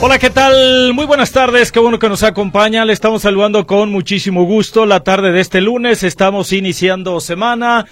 Hola, ¿qué tal? Muy buenas tardes, qué bueno que nos acompaña. Le estamos saludando con muchísimo gusto la tarde de este lunes. Estamos iniciando semana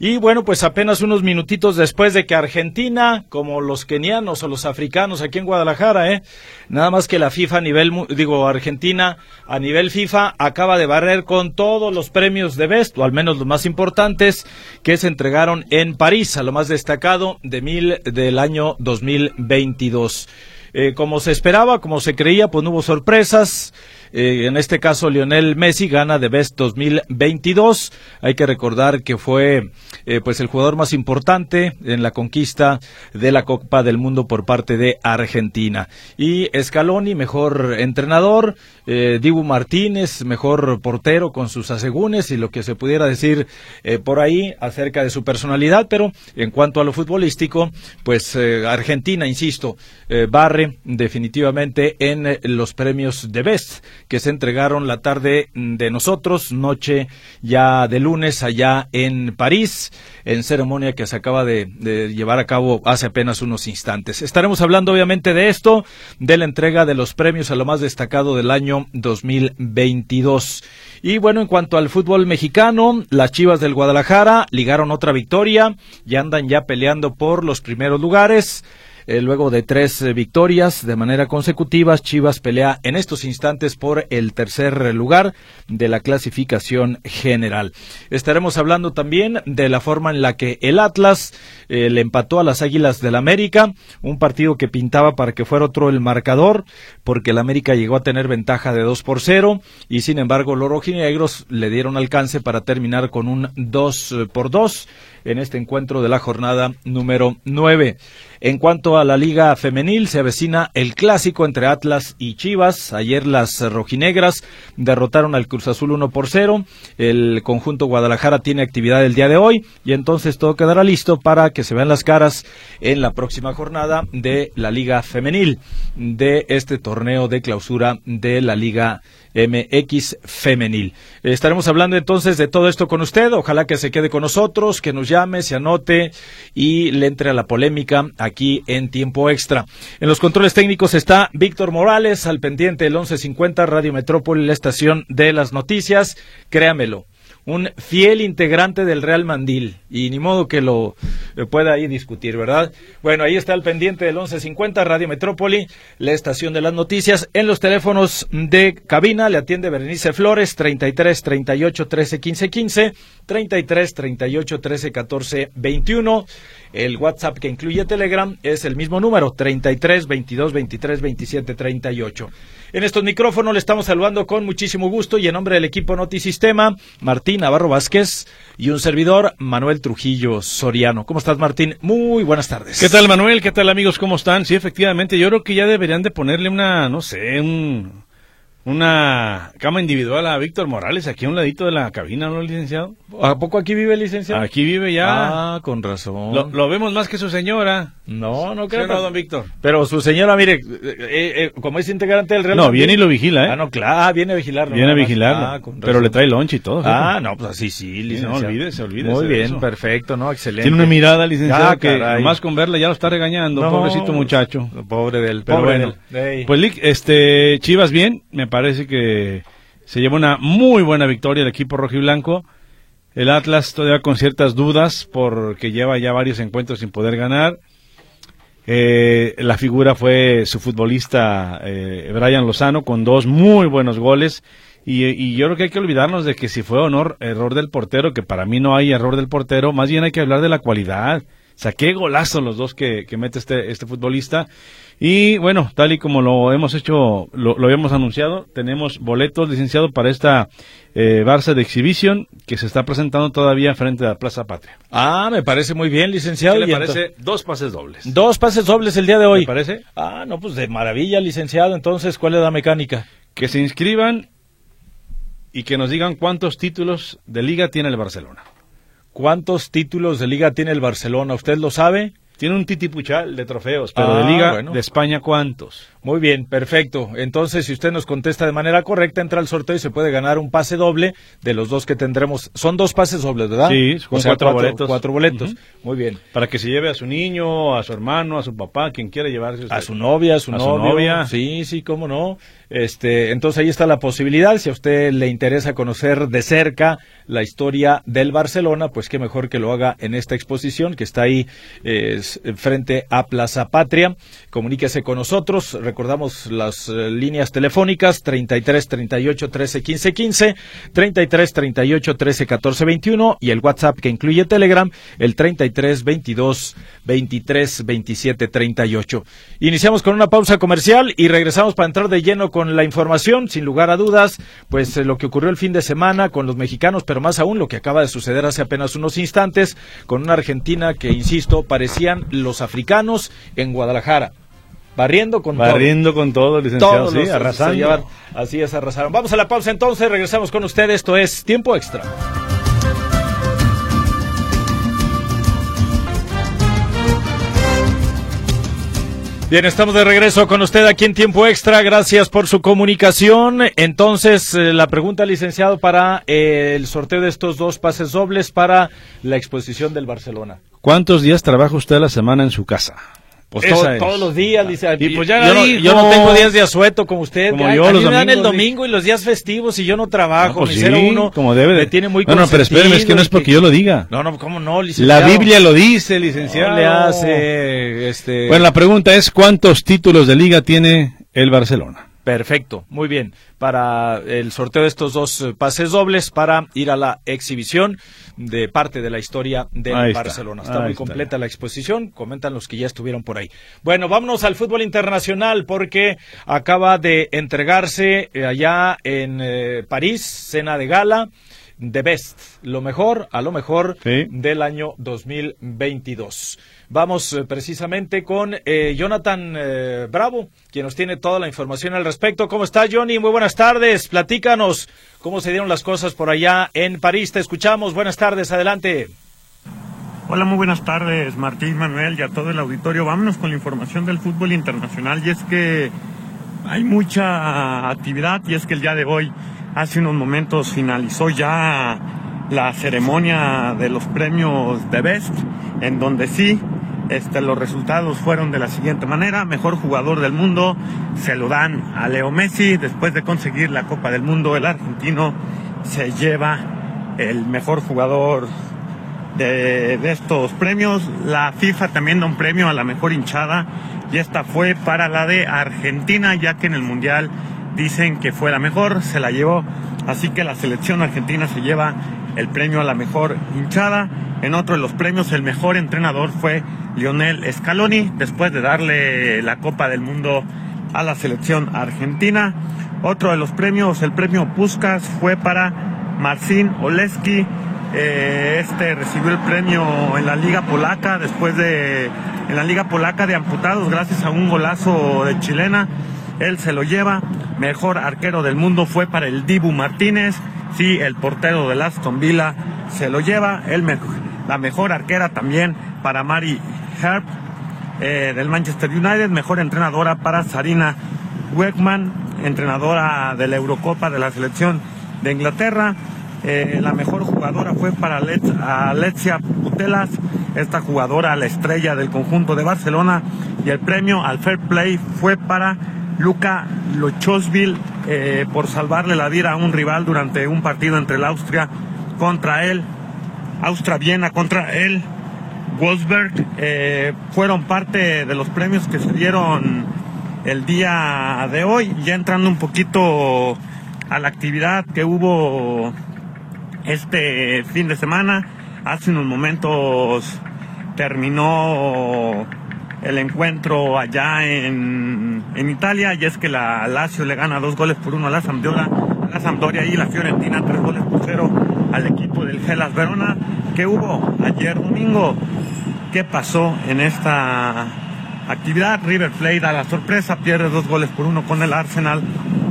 y bueno, pues apenas unos minutitos después de que Argentina, como los kenianos o los africanos aquí en Guadalajara, ¿eh? nada más que la FIFA a nivel, digo, Argentina a nivel FIFA acaba de barrer con todos los premios de Best, o al menos los más importantes, que se entregaron en París, a lo más destacado de mil del año 2022. Eh, como se esperaba, como se creía, pues no hubo sorpresas. Eh, en este caso, Lionel Messi gana de Best 2022. Hay que recordar que fue eh, pues el jugador más importante en la conquista de la Copa del Mundo por parte de Argentina. Y Scaloni, mejor entrenador. Eh, Dibu Martínez, mejor portero con sus asegúnes y lo que se pudiera decir eh, por ahí acerca de su personalidad. Pero en cuanto a lo futbolístico, pues Argentina, insisto, barre definitivamente en los premios de Best que se entregaron la tarde de nosotros, noche ya de lunes allá en París, en ceremonia que se acaba de, llevar a cabo hace apenas unos instantes. Estaremos hablando obviamente de esto, de la entrega de los premios a lo más destacado del año 2022. Y bueno, en cuanto al fútbol mexicano, las Chivas del Guadalajara ligaron otra victoria y andan ya peleando por los primeros lugares. Eh, luego de tres eh, victorias de manera consecutiva, Chivas pelea en estos instantes por el tercer lugar de la clasificación general. Estaremos hablando también de la forma en la que el Atlas eh, le empató a las Águilas del América, un partido que pintaba para que fuera otro el marcador, porque el América llegó a tener ventaja de 2 por 0 y sin embargo los rojinegros le dieron alcance para terminar con un 2 por 2 en este encuentro de la jornada número 9. En cuanto a la Liga Femenil, se avecina el clásico entre Atlas y Chivas. Ayer las rojinegras derrotaron al Cruz Azul 1 por 0. El conjunto Guadalajara tiene actividad el día de hoy y entonces todo quedará listo para que se vean las caras en la próxima jornada de la Liga Femenil de este torneo de clausura de la Liga MX femenil. Estaremos hablando entonces de todo esto con usted. Ojalá que se quede con nosotros, que nos llame, se anote y le entre a la polémica aquí en tiempo extra. En los controles técnicos está Víctor Morales, al pendiente del 1150 Radio Metrópoli, la estación de las noticias. Créamelo, un fiel integrante del Real Mandil y ni modo que lo pueda ahí discutir, ¿verdad? Bueno, ahí está el pendiente del 1150 Radio Metrópoli, la estación de las noticias. En los teléfonos de cabina le atiende Berenice Flores, 33 38 13 15 15, 33 38 13 14 21. El WhatsApp que incluye Telegram es el mismo número, 33 22 23 27 38. En estos micrófonos le estamos saludando con muchísimo gusto y en nombre del equipo Notisistema, Martín Navarro Vázquez y un servidor, Manuel Trujillo Soriano. ¿Cómo estás, Martín? Muy buenas tardes. ¿Qué tal, Manuel? ¿Qué tal, amigos? ¿Cómo están? Sí, efectivamente, yo creo que ya deberían de ponerle una, no sé, un una cama individual a Víctor Morales aquí a un ladito de la cabina, ¿no, licenciado? ¿A poco aquí vive el licenciado? Aquí vive ya. Ah, con razón. Lo, vemos más que su señora. No, no creo. no, don Víctor. Pero su señora, mire, eh, eh, como es integrante del Real No, viene y lo vigila, ¿eh? Ah, no, claro, ah, viene a vigilarlo. Viene a vigilarlo. Ah, pero le trae lunch y todo. Ah, no, pues así sí, licenciado. No, olvídese. Muy bien, perfecto, ¿no? Excelente. Tiene una mirada, licenciado, ah, que más con verle ya lo está regañando, pobrecito muchacho. Pobre del, pero bueno. Pues, este, Chivas bien, me parece que se lleva una muy buena victoria el equipo rojiblanco. El Atlas todavía con ciertas dudas porque lleva ya varios encuentros sin poder ganar. Eh, la figura fue su futbolista eh, Brian Lozano con dos muy buenos goles. Y, yo creo que hay que olvidarnos de que si fue honor, error del portero, que para mí no hay error del portero, más bien hay que hablar de la cualidad sea, qué golazo los dos que, que mete este, este futbolista. Y bueno, tal y como lo hemos hecho, lo, lo habíamos anunciado, tenemos boletos, licenciado, para esta eh, Barça de Exhibition que se está presentando todavía frente a la Plaza Patria. Ah, me parece muy bien, licenciado. ¿Qué le Y parece? Dos pases dobles. Dos pases dobles el día de hoy. ¿Le parece? Ah, no, pues de maravilla, licenciado. Entonces, ¿cuál es la mecánica? Que se inscriban y que nos digan cuántos títulos de liga tiene el Barcelona. ¿Cuántos títulos de liga tiene el Barcelona? ¿Usted lo sabe? Tiene un titipuchal de trofeos, pero Ah, de liga bueno. de España, ¿cuántos? Muy bien, perfecto. Entonces, si usted nos contesta de manera correcta, entra al sorteo y se puede ganar un pase doble de los dos que tendremos. Son dos pases dobles, ¿verdad? Sí, o con sea, cuatro boletos. Cuatro boletos. Muy bien. Para que se lleve a su niño, a su hermano, a su papá, quien quiera llevarse. usted. A su novia, a su A su novio. novia. Sí, sí, cómo no. Este, entonces ahí está la posibilidad. Si a usted le interesa conocer de cerca la historia del Barcelona, pues qué mejor que lo haga en esta exposición que está ahí eh, frente a Plaza Patria. Comuníquese con nosotros. Recordamos las eh, líneas telefónicas 33 38 13 15 15, 33 38 13 14 21 y el WhatsApp que incluye Telegram, el 33 22 23 27 38. Iniciamos con una pausa comercial y regresamos para entrar de lleno con la información, sin lugar a dudas, pues eh, lo que ocurrió el fin de semana con los mexicanos, pero más aún lo que acaba de suceder hace apenas unos instantes con una Argentina que, insisto, parecían los africanos en Guadalajara. Barriendo con todo. Barriendo con todo, licenciado, Todos sí, arrasando. llevan- así es, arrasaron. Vamos a la pausa entonces, regresamos con ustedes. Esto es Tiempo Extra. Bien, estamos de regreso con usted aquí en Tiempo Extra. Gracias por su comunicación. Entonces, eh, la pregunta, licenciado, para eh, el sorteo de estos dos pases dobles para la exposición del Barcelona. ¿Cuántos días trabaja usted a la semana en su casa? Pues Todo- esa es. todos los días, dice. Y pues ya yo, la no, yo no tengo días de asueto como usted. Como yo, a mí los me dan el domingo y los días festivos y yo no trabajo. No, pues mi sí, como debe de. me tiene muy no, no, pero espéreme, es que no es porque yo lo diga. No, no, ¿cómo no, La licenciado? Biblia lo dice, licenciado. No le hace, este... Bueno, la pregunta es, ¿cuántos títulos de liga tiene el Barcelona? Perfecto, muy bien. Para el sorteo de estos dos eh, pases dobles para ir a la exhibición de parte de la historia del Ahí Barcelona. Está muy está. completa la exposición, comentan los que ya estuvieron por ahí. Bueno, vámonos al fútbol internacional porque acaba de entregarse eh, allá en eh, París, cena de gala. The Best, lo mejor, a lo mejor Sí. del año 2022. Vamos eh, precisamente con eh, Jonathan eh, Bravo, quien nos tiene toda la información al respecto. ¿Cómo está Johnny? Muy buenas tardes. Platícanos cómo se dieron las cosas por allá en París. Te escuchamos. Buenas tardes. Adelante. Hola, muy buenas tardes, Martín, Manuel y a todo el auditorio. Vámonos con la información del fútbol internacional y es que hay mucha actividad y es que el día de hoy, hace unos momentos, finalizó ya la ceremonia de los premios de Best, en donde sí, este, los resultados fueron de la siguiente manera. Mejor jugador del mundo se lo dan a Leo Messi después de conseguir la Copa del Mundo. El argentino se lleva el mejor jugador de, de estos premios. La FIFA también da un premio a la mejor hinchada y esta fue para la de Argentina, ya que en el Mundial dicen que fue la mejor, se la llevó. Así que la selección argentina se lleva el premio a la mejor hinchada. En otro de los premios, el mejor entrenador fue Lionel Scaloni, después de darle la Copa del Mundo a la selección argentina. Otro de los premios, el premio Puskas, fue para Marcin Oleski. Eh, este recibió el premio en la Liga Polaca después de en la Liga Polaca de amputados gracias a un golazo de chilena. Él se lo lleva. Mejor arquero del mundo fue para el Dibu Martínez. Sí, el portero del Aston Villa se lo lleva. El me- la mejor arquera también para Mari Herb eh, del Manchester United. Mejor entrenadora para Sarina Weckman, entrenadora de la Eurocopa de la selección de Inglaterra. Eh, la mejor jugadora fue para Alexia Putelas, esta jugadora, la estrella del conjunto de Barcelona. Y el premio al Fair Play fue para Luca Lochosville eh, por salvarle la vida a un rival durante un partido entre el Austria contra él. Austria-Viena contra él. Wolfsberg eh, fueron parte de los premios que se dieron el día de hoy. Ya entrando un poquito a la actividad que hubo este fin de semana. Hace unos momentos terminó el encuentro allá en, en, Italia y es que la Lazio le gana dos goles por uno a la Sampdoria, la Sampdoria y la Fiorentina tres goles por cero al equipo del Gelas Verona. ¿Qué hubo ayer domingo? ¿Qué pasó en esta actividad? River Plate da la sorpresa, pierde dos goles por uno con el Arsenal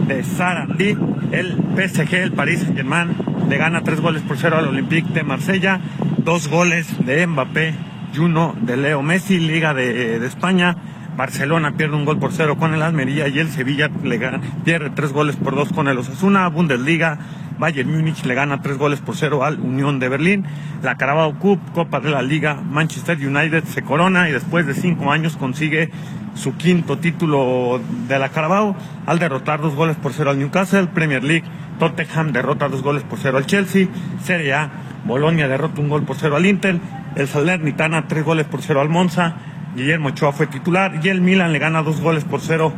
de Sarandí. El PSG, el Paris Saint Germain, le gana tres goles por cero al Olympique de Marsella, dos goles de Mbappé y uno de Leo Messi, Liga de, España. Barcelona pierde un gol por cero con el Almería y el Sevilla le gana, pierde tres goles por dos con el Osasuna. Bundesliga, Bayern Múnich le gana tres goles por cero al Unión de Berlín. La Carabao Cup, Copa de la Liga, Manchester United se corona y después de cinco años consigue su quinto título de la Carabao al derrotar dos goles por cero al Newcastle. Premier League, Tottenham derrota dos goles por cero al Chelsea. Serie A, Bolonia derrota un gol por cero al Inter el Salernitana tres goles por cero al Monza, Guillermo Ochoa fue titular y el Milan le gana dos goles por cero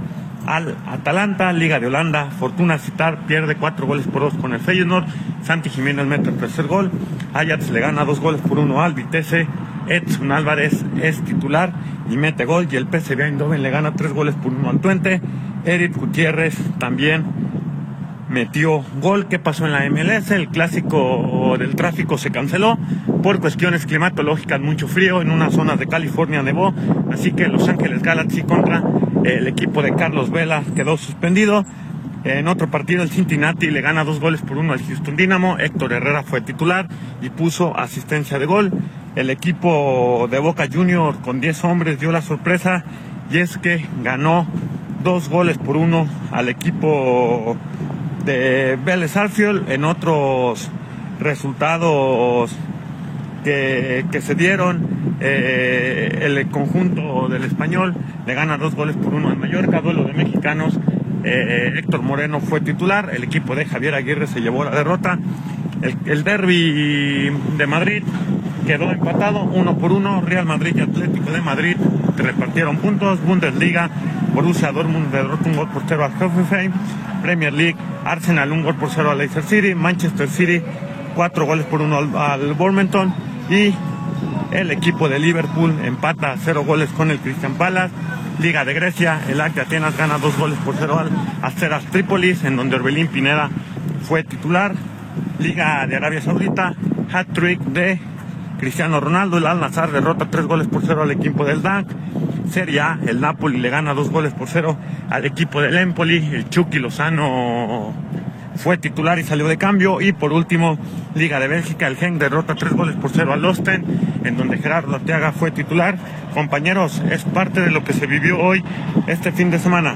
al Atalanta, Liga de Holanda, Fortuna Citar pierde cuatro goles por dos con el Feyenoord, Santi Jiménez mete el tercer gol, Ajax le gana dos goles por uno al Vitesse, Edson Álvarez es titular y mete gol. Y el PSV Eindhoven le gana tres goles por uno al Tuente, Eric Gutiérrez también metió gol. ¿Qué pasó en la MLS? El clásico del tráfico se canceló por cuestiones climatológicas, mucho frío, en unas zonas de California nevó, así que Los Ángeles Galaxy contra el equipo de Carlos Vela quedó suspendido. En otro partido el Cincinnati le gana dos goles por uno al Houston Dynamo, Héctor Herrera fue titular y puso asistencia de gol. El equipo de Boca Junior con 10 hombres dio la sorpresa y es que ganó dos goles por uno al equipo de Vélez Arfield en otros resultados que, se dieron. Eh, el conjunto del español le gana dos goles por uno en Mallorca, duelo de mexicanos. Eh, Héctor Moreno fue titular, el equipo de Javier Aguirre se llevó la derrota. El, el derby de Madrid quedó empatado uno por uno. Real Madrid y Atlético de Madrid repartieron puntos. Bundesliga, Borussia Dortmund derrotó un gol por cero al Hoffenheim. Premier League, Arsenal un gol por cero al Leicester City. Manchester City, cuatro goles por uno al, al Y el equipo de Liverpool empata cero goles con el Christian Palace. Liga de Grecia, el AC de Atenas gana dos goles por cero al Asteras Trípolis, en donde Orbelín Pineda fue titular. Liga de Arabia Saudita, hat-trick de Cristiano Ronaldo, el Al-Nazar derrota tres goles por cero al equipo del DAC. Serie el Napoli le gana dos goles por cero al equipo del Empoli. El Chucky Lozano fue titular y salió de cambio. Y por último, Liga de Bélgica, el Genk derrota tres goles por cero al Osten, en donde Gerardo Arteaga fue titular. Compañeros, es parte de lo que se vivió hoy, este fin de semana.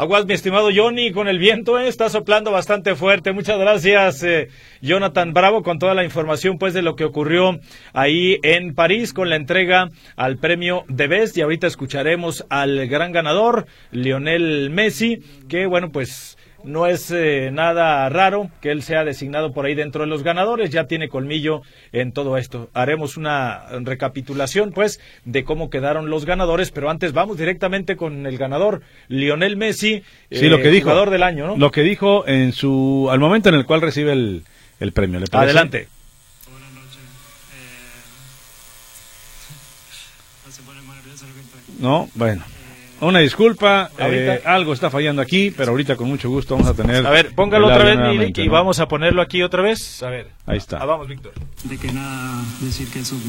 Aguas, mi estimado Johnny, con el viento, eh, está soplando bastante fuerte. Muchas gracias, eh, Jonathan Bravo, con toda la información pues de lo que ocurrió ahí en París con la entrega al premio de Best. Y ahorita escucharemos al gran ganador, Lionel Messi, que bueno, pues no es eh, nada raro que él sea designado por ahí dentro de los ganadores, ya tiene colmillo en todo esto. Haremos una recapitulación, pues, de cómo quedaron los ganadores, pero antes vamos directamente con el ganador, Lionel Messi, sí, lo que eh, dijo, jugador del año, ¿no? Lo que dijo en su, al momento en el cual recibe el, el premio. ¿le Adelante. Buenas noches. Eh, no, bueno. Una disculpa, eh, algo está fallando aquí, pero ahorita con mucho gusto vamos a tener. A ver, póngalo otra vez, y vamos a ponerlo aquí otra vez. A ver. Ahí está. Ah, vamos, Víctor. De que nada, decir que es un,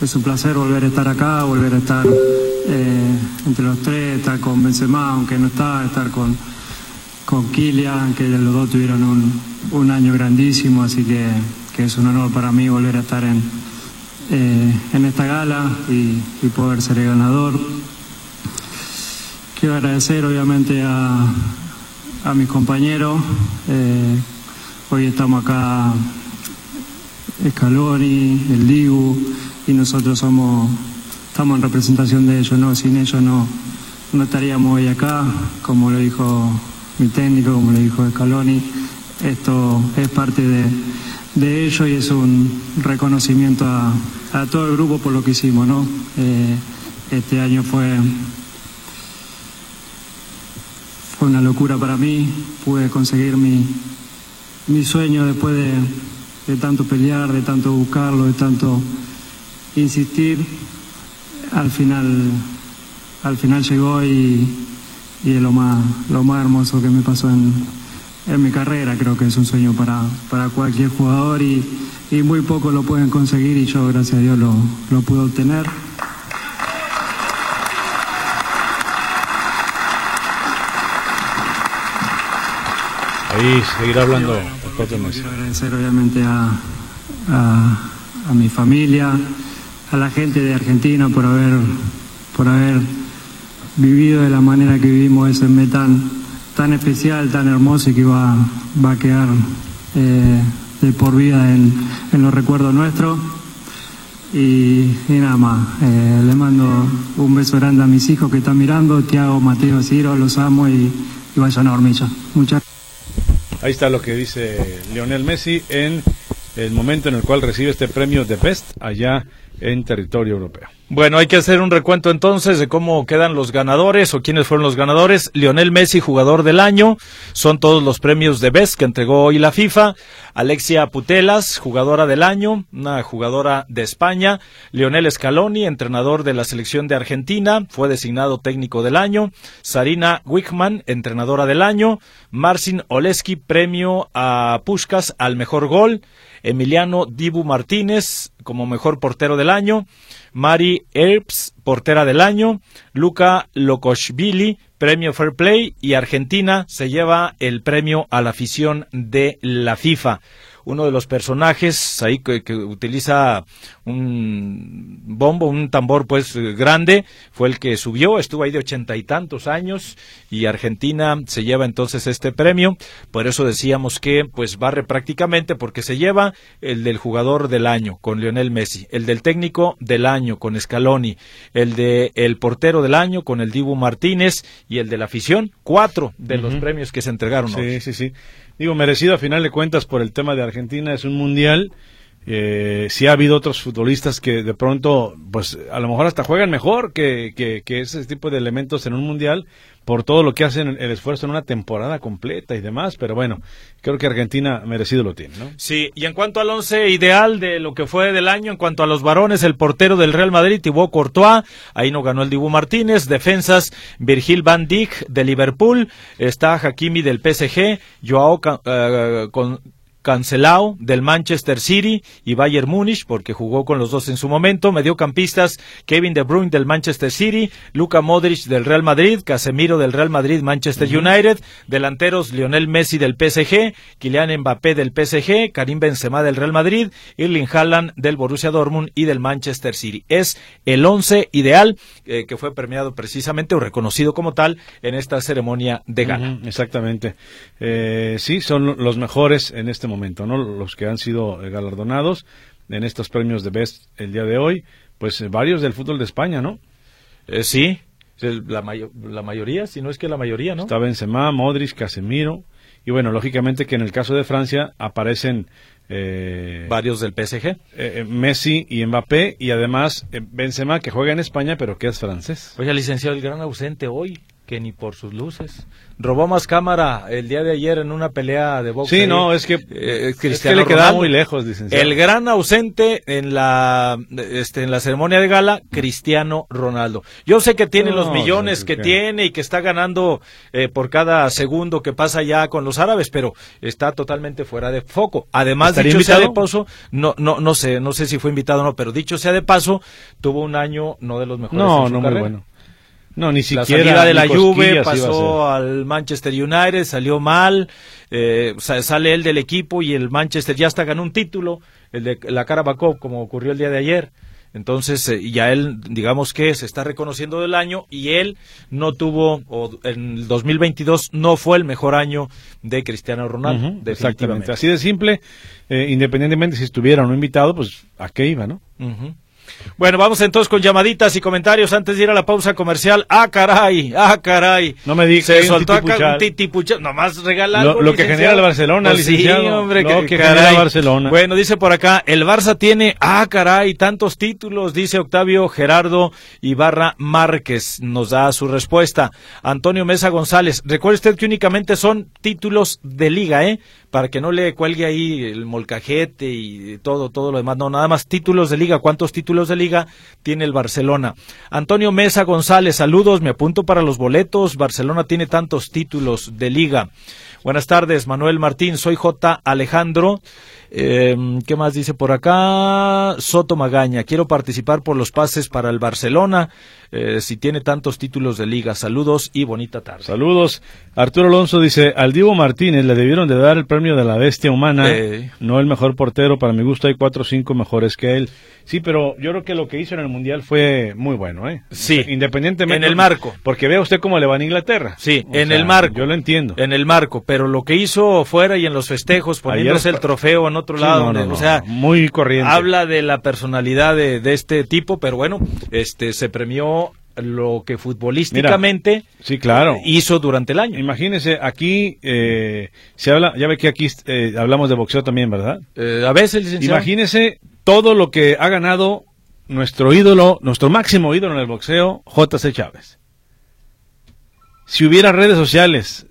es un placer volver a estar acá, volver a estar eh, entre los tres, estar con Benzema, aunque no está, estar con, con Kylian, que los dos tuvieron un, un año grandísimo, así que, que, es un honor para mí volver a estar en, eh, en esta gala y, y poder ser el ganador. Quiero agradecer obviamente a, a mis compañeros. Eh, hoy estamos acá Scaloni, el Dibu, y nosotros somos, estamos en representación de ellos, ¿no? Sin ellos no, no estaríamos hoy acá, como lo dijo mi técnico, como lo dijo Scaloni. Esto es parte de, de ellos y es un reconocimiento a, a, todo el grupo por lo que hicimos, ¿no? Eh, este año fue fue una locura para mí, pude conseguir mi, mi sueño después de, de, tanto pelear, de tanto buscarlo, de tanto insistir. Al final, al final llegó y, y es lo más, lo más hermoso que me pasó en, en mi carrera. Creo que es un sueño para, para cualquier jugador y, y muy pocos lo pueden conseguir y yo, gracias a Dios, lo, lo pude obtener. Ahí seguirá hablando. Quiero agradecer obviamente a, a, mi familia, a la gente de Argentina por haber, por haber vivido de la manera que vivimos ese mes tan, especial, tan hermoso y que va, va a quedar eh, de por vida en, en los recuerdos nuestros. Y, nada más, eh, le mando un beso grande a mis hijos que están mirando, Tiago, Mateo, Ciro, los amo y, y vayan a hormilla. Muchas Ahí está lo que dice Lionel Messi en el momento en el cual recibe este premio de Best allá en territorio europeo. Bueno, hay que hacer un recuento entonces de cómo quedan los ganadores o quiénes fueron los ganadores. Lionel Messi, jugador del año, son todos los premios de Best que entregó hoy la FIFA. Alexia Putelas, jugadora del año, una jugadora de España. Lionel Scaloni, entrenador de la selección de Argentina, fue designado técnico del año. Sarina Wickman, entrenadora del año. Marcin Oleski, premio a Puskas al mejor gol. Emiliano Dibu Martínez como mejor portero del año. Mari Erbs, portera del año, Luca Lokoshvili, premio Fair Play y Argentina se lleva el premio a la afición de la FIFA uno de los personajes ahí que, que, utiliza un bombo, un tambor pues grande, fue el que subió, estuvo ahí de ochenta y tantos años y Argentina se lleva entonces este premio, por eso decíamos que pues barre prácticamente porque se lleva el del jugador del año con Lionel Messi, el del técnico del año con Scaloni, el de el portero del año con el Dibu Martínez y el de la afición, cuatro de uh -huh. los premios que se entregaron. Sí, hoy. sí, sí digo, merecido a final de cuentas por el tema de Argentina, es un mundial. Eh, sí ha habido otros futbolistas que de pronto, pues a lo mejor hasta juegan mejor que, que, ese tipo de elementos en un mundial por todo lo que hacen el esfuerzo en una temporada completa y demás, pero bueno, creo que Argentina merecido lo tiene, ¿no? Sí, y en cuanto al once ideal de lo que fue del año, en cuanto a los varones, el portero del Real Madrid, Thibaut Courtois, ahí no ganó el Dibu Martínez, defensas, Virgil van Dijk de Liverpool, está Hakimi del PSG, Joao uh, con Cancelao del Manchester City y Bayern Múnich porque jugó con los dos en su momento, mediocampistas Kevin De Bruyne del Manchester City, Luka Modric del Real Madrid, Casemiro del Real Madrid Manchester uh -huh. United, delanteros Lionel Messi del PSG, Kylian Mbappé del PSG, Karim Benzema del Real Madrid, Erling Haaland del Borussia Dortmund y del Manchester City. Es el once ideal eh, que fue premiado precisamente o reconocido como tal en esta ceremonia de gala. Uh -huh, exactamente. Eh, sí, son los mejores en este momento, ¿no? Los que han sido galardonados en estos premios de Best el día de hoy, pues eh, varios del fútbol de España, ¿no? Eh, sí, la, mayo la, mayoría, si no es que la mayoría, ¿no? Está Benzema, Modric, Casemiro, y bueno, lógicamente que en el caso de Francia aparecen eh, varios del PSG, eh, Messi y Mbappé, y además Benzema que juega en España pero que es francés. Oye, licenciado, el gran ausente hoy, que ni por sus luces. Robó más cámara el día de ayer en una pelea de box. Sí, no, es que, eh, es que le quedaba muy lejos, licenciado. El gran ausente en la este, en la ceremonia de gala, Cristiano Ronaldo. Yo sé que tiene no, los millones que, tiene y que está ganando eh, por cada segundo que pasa ya con los árabes, pero está totalmente fuera de foco. Además, dicho invitado? sea de paso, no, no, no sé, no sé si fue invitado o no, pero dicho sea de paso, tuvo un año no de los mejores. No, en su no carrera. muy bueno. No, ni siquiera. La salida de la Juve pasó al Manchester United, salió mal, eh, sale él del equipo y el Manchester ya hasta ganó un título, el de la Carabao como ocurrió el día de ayer. Entonces, eh, ya él, digamos que se está reconociendo del año y él no tuvo, o en el 2022 no fue el mejor año de Cristiano Ronaldo. Uh -huh, exactamente. Así de simple, eh, independientemente si estuviera o no invitado, pues a qué iba, ¿no? Uh -huh. Bueno, vamos entonces con llamaditas y comentarios antes de ir a la pausa comercial. Ah, caray, ah, caray. No me digas. Se soltó acá un titipuchal. Nomás regala Lo, lo que genera el Barcelona, pues licenciado. Sí, hombre, lo que, que caray. genera el Barcelona. Bueno, dice por acá, el Barça tiene, ah, caray, tantos títulos, dice Octavio Gerardo Ibarra Márquez. Nos da su respuesta. Antonio Mesa González, recuerde usted que únicamente son títulos de liga, ¿eh? Para que no le cuelgue ahí el molcajete y todo, todo lo demás. No, nada más títulos de liga. ¿Cuántos títulos de liga tiene el Barcelona? Antonio Mesa González, saludos, me apunto para los boletos. Barcelona tiene tantos títulos de liga. Buenas tardes, Manuel Martín, soy J. Alejandro. Eh, ¿Qué más dice por acá? Soto Magaña, quiero participar por los pases para el Barcelona, eh, si tiene tantos títulos de liga. Saludos y bonita tarde. Saludos. Arturo Alonso dice, al Divo Martínez le debieron de dar el premio de la bestia humana, Eh. no el mejor portero, para mi gusto hay cuatro o cinco mejores que él. Sí, pero yo creo que lo que hizo en el Mundial fue muy bueno, ¿eh? Sí. Independientemente. En el marco. Porque vea usted cómo le va a Inglaterra. Sí, O en sea, el marco. Yo lo entiendo. En el marco, pero lo que hizo fuera y en los festejos, poniéndose Ayer- el trofeo en otro Sí, lado, no, no, o sea, muy corriente. habla de la personalidad de, de este tipo, pero bueno, este se premió lo que futbolísticamente Sí, claro. hizo durante el año. Imagínese, aquí eh, se habla, ya ve que aquí eh, hablamos de boxeo también, ¿verdad? Eh, a veces, licenciado. Imagínese todo lo que ha ganado nuestro ídolo, nuestro máximo ídolo en el boxeo, JC Chávez. Si hubiera redes sociales,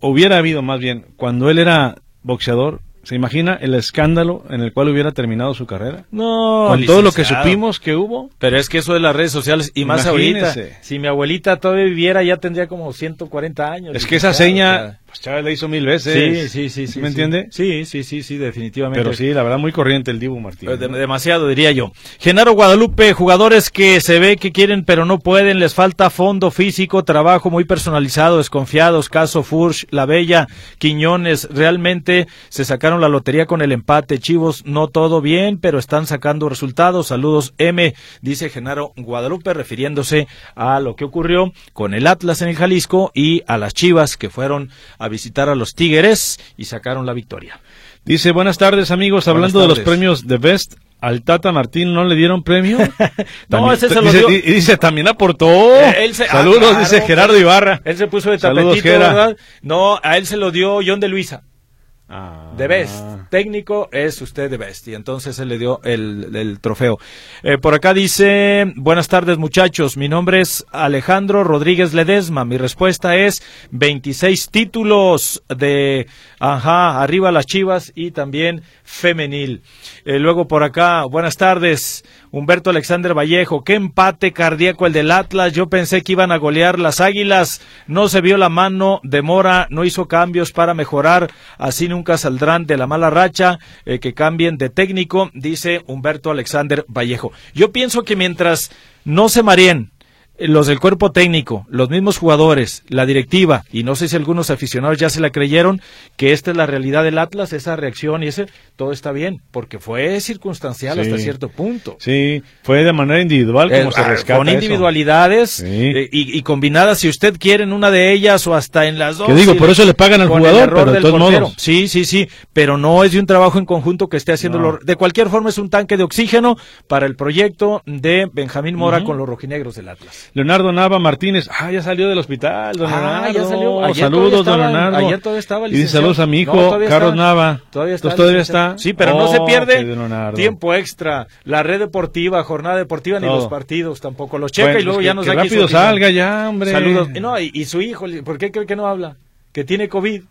hubiera habido más bien, cuando él era boxeador, ¿se imagina el escándalo en el cual hubiera terminado su carrera? No, Con todo lo que supimos que hubo. Pero es que eso de las redes sociales, y más ahorita, si mi abuelita todavía viviera, ya tendría como 140 años. Es que esa seña, sea, pues Chávez la hizo mil veces. Sí, sí, sí, sí. ¿Me sí. entiende? Sí, sí, sí, sí, definitivamente. Pero sí, la verdad, muy corriente el Dibu Martín. Eh, de- demasiado, diría yo. Genaro Guadalupe, jugadores que se ve que quieren pero no pueden, les falta fondo físico, trabajo muy personalizado, desconfiados, caso Furch, La Bella, Quiñones, realmente se sacaron la lotería con el empate, Chivos, no todo bien, pero están sacando resultados. Saludos M, dice Genaro Guadalupe, refiriéndose a lo que ocurrió con el Atlas en el Jalisco y a las Chivas que fueron a visitar a los Tigres y sacaron la victoria. Dice, buenas tardes amigos, hablando de los premios de Best, al Tata Martín no le dieron premio. No, ese se lo dice, dio- dice, también aportó. Eh, él se- ah, Saludos, claro, dice Gerardo Ibarra. Él se puso de tapetito. ¿verdad? No, a él se lo dio John de Luisa. Ah. De Best. Técnico es usted de Best. Y entonces él le dio el, el trofeo. Eh, por acá dice, buenas tardes muchachos. Mi nombre es Alejandro Rodríguez Ledesma. Mi respuesta es 26 títulos de, ajá, arriba las chivas y también femenil. Eh, luego por acá, buenas tardes. Humberto Alexander Vallejo, qué empate cardíaco el del Atlas. Yo pensé que iban a golear las águilas. No se vio la mano de Mora, no hizo cambios para mejorar. Así nunca saldrán de la mala racha. eh, que cambien de técnico, dice Humberto Alexander Vallejo. Yo pienso que mientras no se mareen los del cuerpo técnico, los mismos jugadores, la directiva, y no sé si algunos aficionados ya se la creyeron, que esta es la realidad del Atlas, esa reacción y ese, todo está bien, porque fue circunstancial Sí. hasta cierto punto. Sí, fue de manera individual como Eh, se ah, rescata con individualidades Sí. eh, y, y combinadas, si usted quiere en una de ellas o hasta en las dos. Que digo, por eso le pagan al jugador, pero de todos modos. Sí, sí, sí, pero no es de un trabajo en conjunto que esté haciendo. No. De cualquier forma, es un tanque de oxígeno para el proyecto de Benjamín Mora con los rojinegros del Atlas. Leonardo Nava Martínez, ah, ya salió del hospital, don Ah, Leonardo. ya salió. Ayer saludos, don Leonardo. ayer todavía estaba, Y dice licenciado. saludos a mi hijo, No, Carlos está. Nava. Todavía está. Todavía está. Sí, pero no se pierde tiempo extra. La red deportiva, jornada deportiva, ni los partidos tampoco. Los checa Bueno, y luego ya nos que da rápido salga ya, hombre. Saludos. Y No, y, y su hijo, ¿por qué cree que no habla? Que tiene COVID.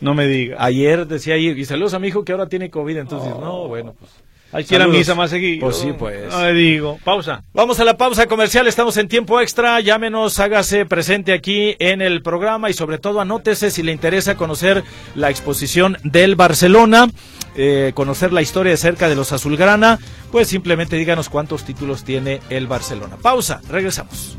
No me diga. Ayer decía ahí, y saludos a mi hijo que ahora tiene COVID. Entonces, Oh. no, bueno, pues. Hay que ir a misa más seguido. Pues sí, pues. No le digo. Pausa. Vamos a la pausa comercial, estamos en tiempo extra, llámenos, hágase presente aquí en el programa y sobre todo anótese si le interesa conocer la exposición del Barcelona, eh, conocer la historia de cerca de los Azulgrana, pues simplemente díganos cuántos títulos tiene el Barcelona. Pausa, regresamos.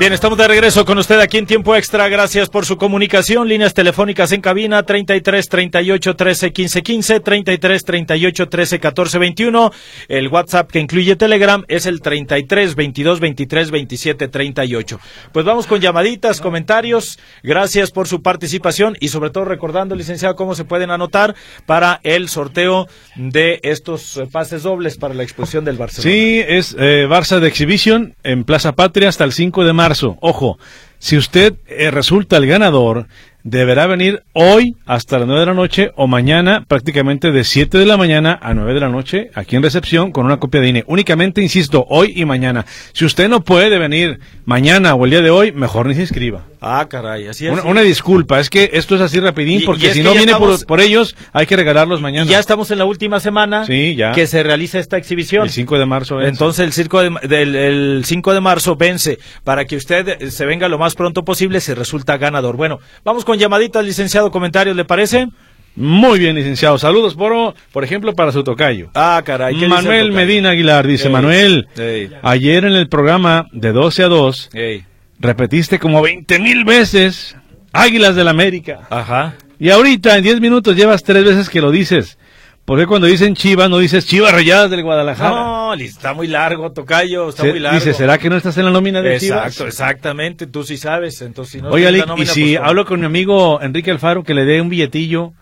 Bien, estamos de regreso con usted aquí en tiempo extra. Gracias por su comunicación. Líneas telefónicas en cabina 33 38 13 15 15, 33 38 13 14 21. El WhatsApp que incluye Telegram es el 33 22 23 27 38. Pues vamos con llamaditas, comentarios. Gracias por su participación y sobre todo recordando, licenciado, cómo se pueden anotar para el sorteo de estos eh, pases dobles para la exposición del Barcelona. Sí, es eh, Barça de Exhibition en Plaza Patria hasta el 5 de marzo. Ojo, Si usted eh, resulta el ganador, deberá venir hoy hasta las 9 de la noche o mañana prácticamente de 7 de la mañana a 9 de la noche aquí en recepción con una copia de INE. Únicamente, insisto, hoy y mañana. Si usted no puede venir mañana o el día de hoy, mejor ni se inscriba. Ah, caray, así es. Una, una disculpa, es que esto es así rapidín Y- porque y si no viene estamos- por, por ellos, hay que regalarlos mañana. Ya estamos en la última semana Sí, ya. que se realiza esta exhibición. El 5 de marzo. es. Entonces el, circo de- del el 5 de marzo vence para que usted eh, se venga lo más pronto posible si resulta ganador. Bueno, vamos con llamaditas, licenciado, comentarios, ¿le parece? Muy bien, licenciado. Saludos, por, por ejemplo, para su tocayo. Ah, caray. ¿qué Manuel? Medina Aguilar dice, Ey, Manuel, ey. ayer en el programa de 12 a 2, Ey, repetiste como 20 mil veces Águilas del América. Ajá. Y ahorita, en 10 minutos, llevas tres veces que lo dices. ¿Por qué cuando dicen Chivas no dices Chivas Rayadas del Guadalajara? No, está muy largo, tocayo, está muy largo. dice, ¿será que no estás en la nómina de Exacto, exactamente, tú sí sabes, entonces si no Oiga, Lick, la y nómina, si pues, hablo con mi amigo Enrique Alfaro que le dé un billetillo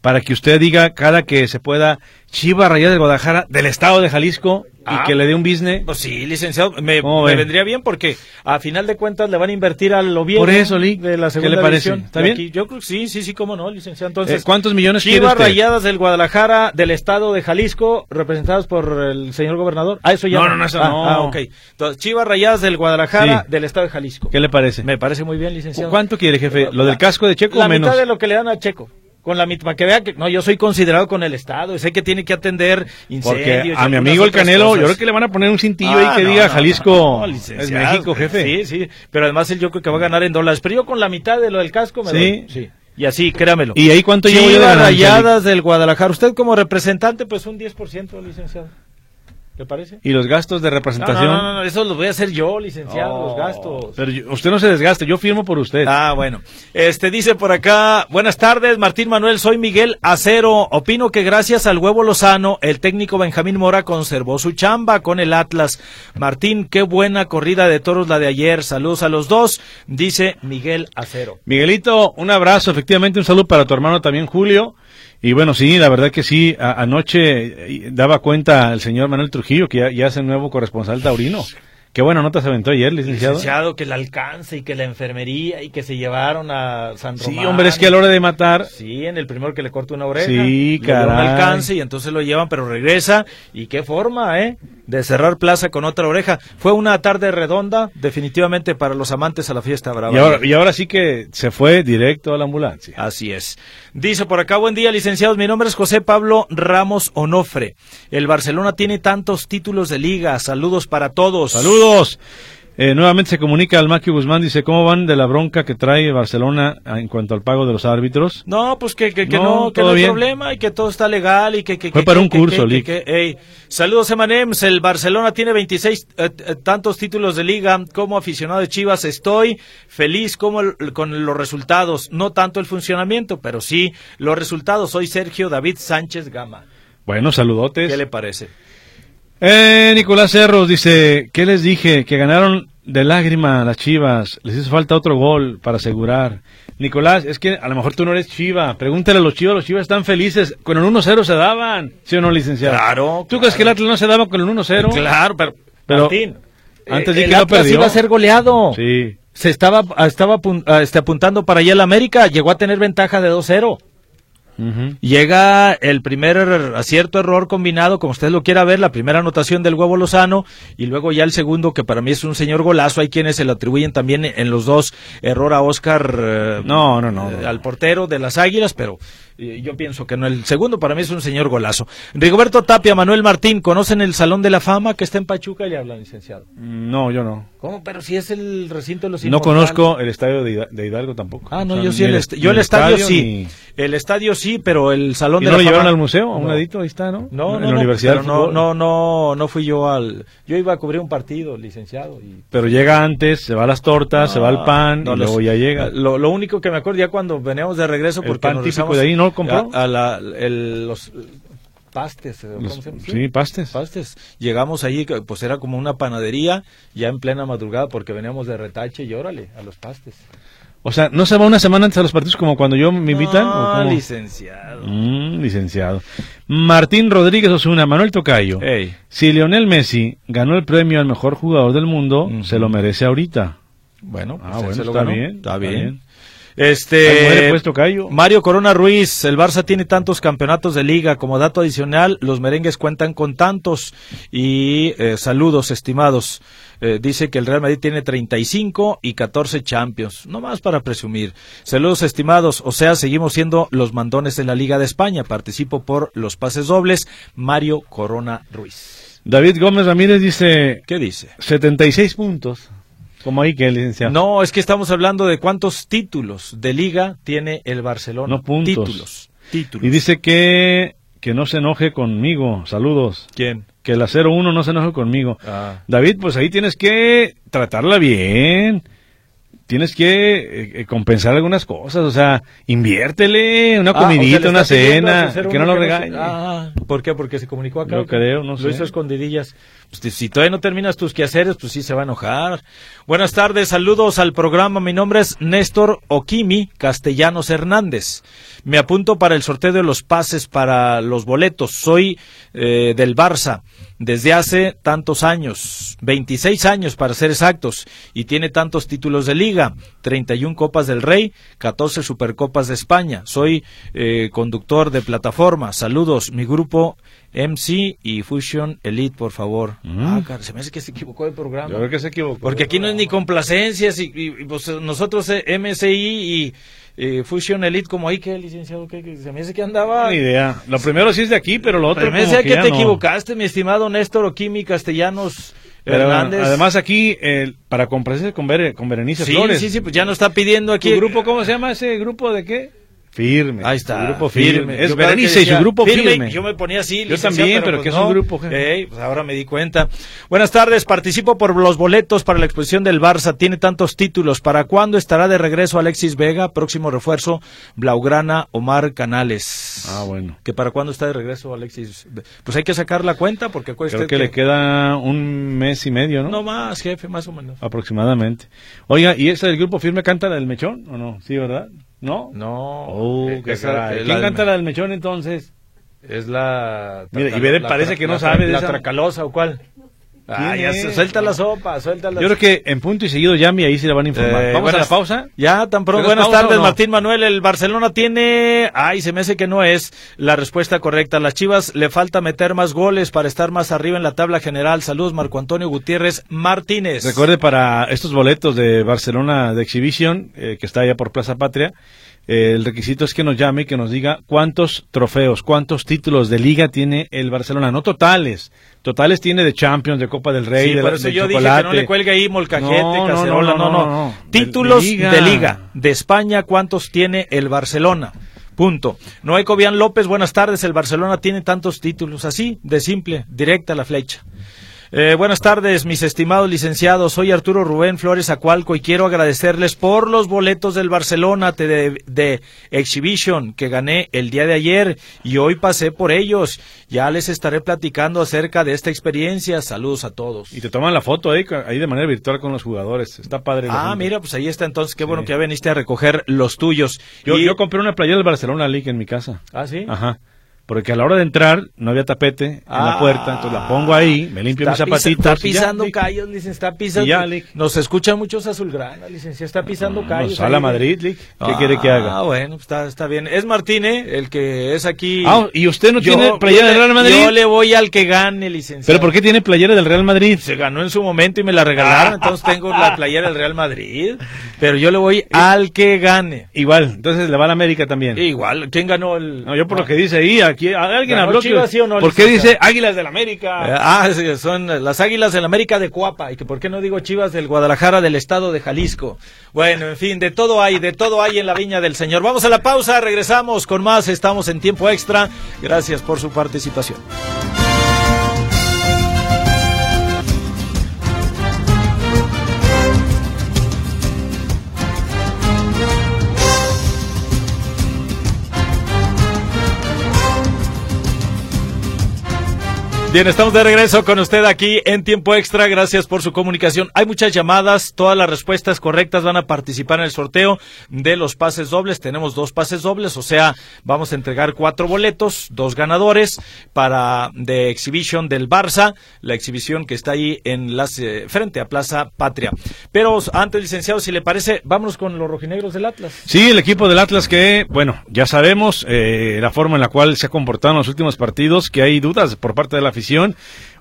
para que usted diga cada que se pueda Chivas Rayadas del Guadalajara del estado de Jalisco Ah. y que le dé un business. Pues sí, licenciado, me, vendría bien porque a final de cuentas le van a invertir al Oviedo Por eso, de la ¿qué segunda le parece? ¿Está De bien? aquí. Yo creo que sí, sí, sí, cómo no, licenciado. Entonces, Eh, ¿Cuántos millones Chivas? Rayadas del Guadalajara, del estado de Jalisco, representados por el señor gobernador. Ah, eso ya. No, no, no, eso ah, no. Ah, ok. Entonces, Chivas Rayadas del Guadalajara, Sí. del estado de Jalisco. ¿Qué le parece? Me parece muy bien, licenciado. ¿Cuánto quiere, jefe? ¿Lo del casco de Checo La o menos? mitad de lo que le dan a Checo. Con la mitad, para que vea que no, yo soy considerado con el Estado y sé que tiene que atender incendios. Porque a mi amigo el Canelo, cosas. yo creo que le van a poner un cintillo Ah, ahí que no, diga no, Jalisco no, es. México, jefe. Sí, sí, pero además él yo creo que va a ganar en dólares. Pero yo con la mitad de lo del casco me Sí. doy. Sí. Y así, créamelo. ¿Y ahí cuánto llevo yo de Rayadas del Guadalajara. Usted como representante, pues un 10%, licenciado. ¿Le parece? ¿Y los gastos de representación? no, no, no, eso los voy a hacer yo, licenciado, los gastos. Pero yo- usted no se desgaste, yo firmo por usted. Ah, bueno. Este dice por acá, buenas tardes, Martín Manuel, soy Miguel Acero. Opino que gracias al huevo Lozano, el técnico Benjamín Mora conservó su chamba con el Atlas. Martín, qué buena corrida de toros la de ayer. Saludos a los dos, dice Miguel Acero. Miguelito, un abrazo, efectivamente un saludo para tu hermano también Julio. Y bueno, sí, la verdad que sí, a- anoche eh, daba cuenta el señor Manuel Trujillo que ya, ya es el nuevo corresponsal taurino. Qué buena nota se aventó ayer, licenciado. Licenciado, que el alcance y que la enfermería y que se llevaron a San Sí, Román. hombre, es que a la hora de matar, Sí, en el primero que le corta una oreja. Sí, le dio un caray. alcance y entonces lo llevan, pero regresa. ¿Y qué forma, eh? De cerrar plaza con otra oreja. Fue una tarde redonda, definitivamente para los amantes a la fiesta brava. y ahora, y ahora sí que se fue directo a la ambulancia. Así es. Dice por acá, buen día, licenciados. Mi nombre es José Pablo Ramos Onofre. El Barcelona tiene tantos títulos de liga. Saludos para todos. Saludos. Eh, nuevamente se comunica al Maki Guzmán, dice, ¿cómo van de la bronca que trae Barcelona en cuanto al pago de los árbitros? No, pues que, que, que No, no, que no hay bien. problema y que todo está legal y que... que Fue para un curso, que- Lick. que- ey. Saludos, Emanems. El Barcelona tiene 26 eh, eh, tantos títulos de liga. Como aficionado de Chivas estoy feliz como el- con los resultados. No tanto el funcionamiento, pero sí los resultados. Soy Sergio David Sánchez Gama. Bueno, saludotes. ¿Qué le parece? Eh, Nicolás Cerros dice, ¿qué les dije? Que ganaron de lágrima las Chivas. Les hizo falta otro gol para asegurar. Nicolás, es que a lo mejor tú no eres Chiva. Pregúntale a los Chivas, los Chivas están felices. Con el 1-0 se daban. ¿Sí o no, licenciado? Claro, ¿Tú claro. crees que el Atlas no se daba con el 1-0? Claro, pero... Pero Martín, antes eh, di el que no Atlas perdió. iba a ser goleado. Sí. Se estaba, estaba ah, este, apuntando para allá el América. Llegó a tener ventaja de 2-0. Llega el primer er- acierto error combinado, como usted lo quiera ver, la primera anotación del huevo Lozano y luego ya el segundo que para mí es un señor golazo. Hay quienes se lo atribuyen también en los dos error a Oscar eh, No, no, no, eh, no. al portero de las Águilas, pero yo pienso que no. El segundo para mí es un señor golazo. Rigoberto Tapia, Manuel Martín, ¿conocen el Salón de la Fama que está en Pachuca y le hablan, licenciado? No, yo no. ¿Cómo? Pero si es el recinto de los No Inmortales. conozco el estadio de Hida- de Hidalgo tampoco. Ah, no, O sea, yo sí, el, el est- yo el estadio sí. ni- El estadio sí, pero el Salón ¿Y de no la lo llevaron Fama- al museo? A un No. ladito, ahí está, ¿no? No, en no, la Universidad pero no, no, no, no fui yo al... Yo iba a cubrir un partido, licenciado. Y... Pero llega antes, se va a las tortas, se va al pan No, y los- luego ya llega. Lo, lo único que me acuerdo ya cuando veníamos de regreso, El porque pan nos típico de ahí, ¿no compró? A, a la, el- los pastes, ¿cómo Los- se llama? sí, pastes. Pastes. Llegamos allí, que, pues era como una panadería, ya en plena madrugada, porque veníamos de retache y órale, a los pastes. O sea, ¿no se va una semana antes a los partidos como cuando yo me invitan? ¿o No, cómo? licenciado. Mm, licenciado. Martín Rodríguez Osuna, Manuel Tocayo. Si Lionel Messi ganó el premio al mejor jugador del mundo, se lo merece ahorita. Bueno, pues Ah, bueno, se lo está ganó. bien, Está está bien. Este. Pues, tocayo. Mario Corona Ruiz, el Barça tiene tantos campeonatos de liga. Como dato adicional, los merengues cuentan con tantos. Y eh, saludos, estimados. Eh, dice que el Real Madrid tiene 35 y 14 Champions. No más para presumir. Saludos, estimados. O sea, seguimos siendo los mandones de la Liga de España. Participo por los pases dobles. Mario Corona Ruiz. David Gómez Ramírez dice ¿Qué dice? 76 puntos. Como ahí que licenciado. No, es que estamos hablando de cuántos títulos de liga tiene el Barcelona. No puntos. Títulos. Títulos. Y dice que, que no se enoje conmigo. Saludos. ¿Quién? Que la 0-1 no se enoje conmigo. Ah. David, pues ahí tienes que tratarla bien. Tienes que eh, eh, compensar algunas cosas. O sea, inviértele una Ah, o sea, comidita, una cena. Que no lo regañe. Ah, ¿por qué? Porque se comunicó acá. Yo ¿o qué? creo, no Lo hizo a escondidillas. Pues, si- todavía no terminas tus quehaceres, pues sí se va a enojar. Buenas tardes, saludos al programa. Mi nombre es Néstor Okimi Castellanos Hernández. Me apunto para el sorteo de los pases para los boletos. Soy eh, del Barça desde hace tantos años, 26 años para ser exactos, y tiene tantos títulos de liga, 31 Copas del Rey, 14 Supercopas de España. Soy eh, conductor de plataforma. Saludos, mi grupo MC y Fusion Elite, por favor. Mm. Ah, cara, se me hace que se equivocó el programa. Yo creo que se equivocó. Porque aquí no es ni complacencias y, y, pues, nosotros eh, MSI y eh, Fusion Elite como ahí que licenciado que, se me hace que andaba Ni idea. Lo primero sí es de aquí, pero lo otro se me hace que te no. equivocaste mi estimado Néstor Okimi Castellanos Pero, Hernández además aquí, eh, para complacerse con, Bere- con Berenice sí, Flores. sí, sí, pues ya nos está pidiendo aquí ¿Tu grupo cómo se llama ese grupo de qué? Firme. Ahí está, grupo firme. Es su decía grupo firme. Yo me ponía así. Yo también, pero pues que es un grupo, jefe. Ey, pues ahora me di cuenta. Buenas tardes, participo por los boletos para la exposición del Barça. Tiene tantos títulos. ¿Para cuándo estará de regreso Alexis Vega? Próximo refuerzo, Blaugrana, Omar Canales. Ah, bueno. ¿Que para cuándo está de regreso Alexis? Pues hay que sacar la cuenta porque acuérdese Creo que le queda un mes y medio, ¿no? No más, jefe, más o menos. Aproximadamente. Oiga, ¿y ese del grupo firme canta la del mechón o no? Sí, ¿verdad? ¿No? No. Oh, eh, qué esa- ¿Quién la- canta la del mechón entonces? Es la. Mira, y la parece que no sabe de ¿La esa. tracalosa o cuál? Ah, ¿Quién ya, suelta la sopa, suelta la Yo creo que en punto y seguido llame y ahí se le van a informar. Eh, Vamos a la pausa. Ya, tan pronto. ¿Tenés Buenas tardes, no? Martín Manuel. El Barcelona tiene. Ay, se me hace que no es la respuesta correcta. Las Chivas le falta meter más goles para estar más arriba en la tabla general. Saludos, Marco Antonio Gutiérrez Martínez. Recuerde para estos boletos de Barcelona de Exhibition, eh, que está allá por Plaza Patria, eh, el requisito es que nos llame y que nos diga cuántos trofeos, cuántos títulos de liga tiene el Barcelona, no totales. Totales tiene de Champions, de Copa del Rey, Sí, de, por eso de yo dije que no le cuelgue ahí molcajete, No, cacerola, no, no, no. Títulos De- liga. de España, ¿cuántos tiene el Barcelona? Punto. Noé Cobian López, buenas tardes. El Barcelona tiene tantos títulos, así, de simple, directa la flecha. Eh, buenas tardes, mis estimados licenciados. Soy Arturo Rubén Flores Acualco y quiero agradecerles por los boletos del Barcelona de, de Exhibition que gané el día de ayer y hoy pasé por ellos. Ya les estaré platicando acerca de esta experiencia. Saludos a todos. Y te toman la foto ahí, ahí de manera virtual con los jugadores. Está padre. Ah, mira, pues ahí está entonces. Qué bueno que ya veniste a recoger los tuyos. Yo, Y- yo compré una playera del Barcelona League en mi casa. Ah, sí. Ajá. Porque a la hora de entrar no había tapete en la Ah. puerta, entonces la pongo ahí, me limpio mis zapatitos. Está ya, pisando Lick. callos, licenciado. Está pisando. Ya, Lick. Nos escuchan muchos azulgrana, licenciado. Está pisando No, callos. a ahí. Madrid, Lick. ¿Qué Ah, quiere que haga? bueno, pues, está, está bien. Es Martín, ¿eh? el que es aquí. Ah, ¿y usted no Yo- tiene playera yo del Real Madrid? Yo le voy al que gane, licenciado. ¿Pero por qué tiene playera del Real Madrid? Se ganó en su momento y me la regalaron, entonces tengo la playera del Real Madrid. Pero yo le voy al que gane. Igual, entonces le va a la América también. Igual, ¿quién ganó el...? No, yo por lo que dice ahí, aquí alguien ¿Ganó habló. Chivas, sí o no, ¿Por qué dice Águilas del América? Eh, ah, sí, son las Águilas del América de Cuapa. Y que por qué no digo Chivas del Guadalajara del estado de Jalisco. Bueno, en fin, de todo hay, de todo hay en la viña del Señor. Vamos a la pausa, regresamos con más. Estamos en tiempo extra. Gracias por su participación. Bien, estamos de regreso con usted aquí en tiempo extra. Gracias por su comunicación. Hay muchas llamadas, todas las respuestas correctas van a participar en el sorteo de los pases dobles. Tenemos dos pases dobles, o sea, vamos a entregar cuatro boletos, dos ganadores para de exhibición del Barça, la exhibición que está ahí en las eh, frente a Plaza Patria. Pero antes, licenciado, si le parece, vámonos con los rojinegros del Atlas. Sí, el equipo del Atlas que, bueno, ya sabemos eh, la forma en la cual se ha comportado en los últimos partidos, que hay dudas por parte de la afición.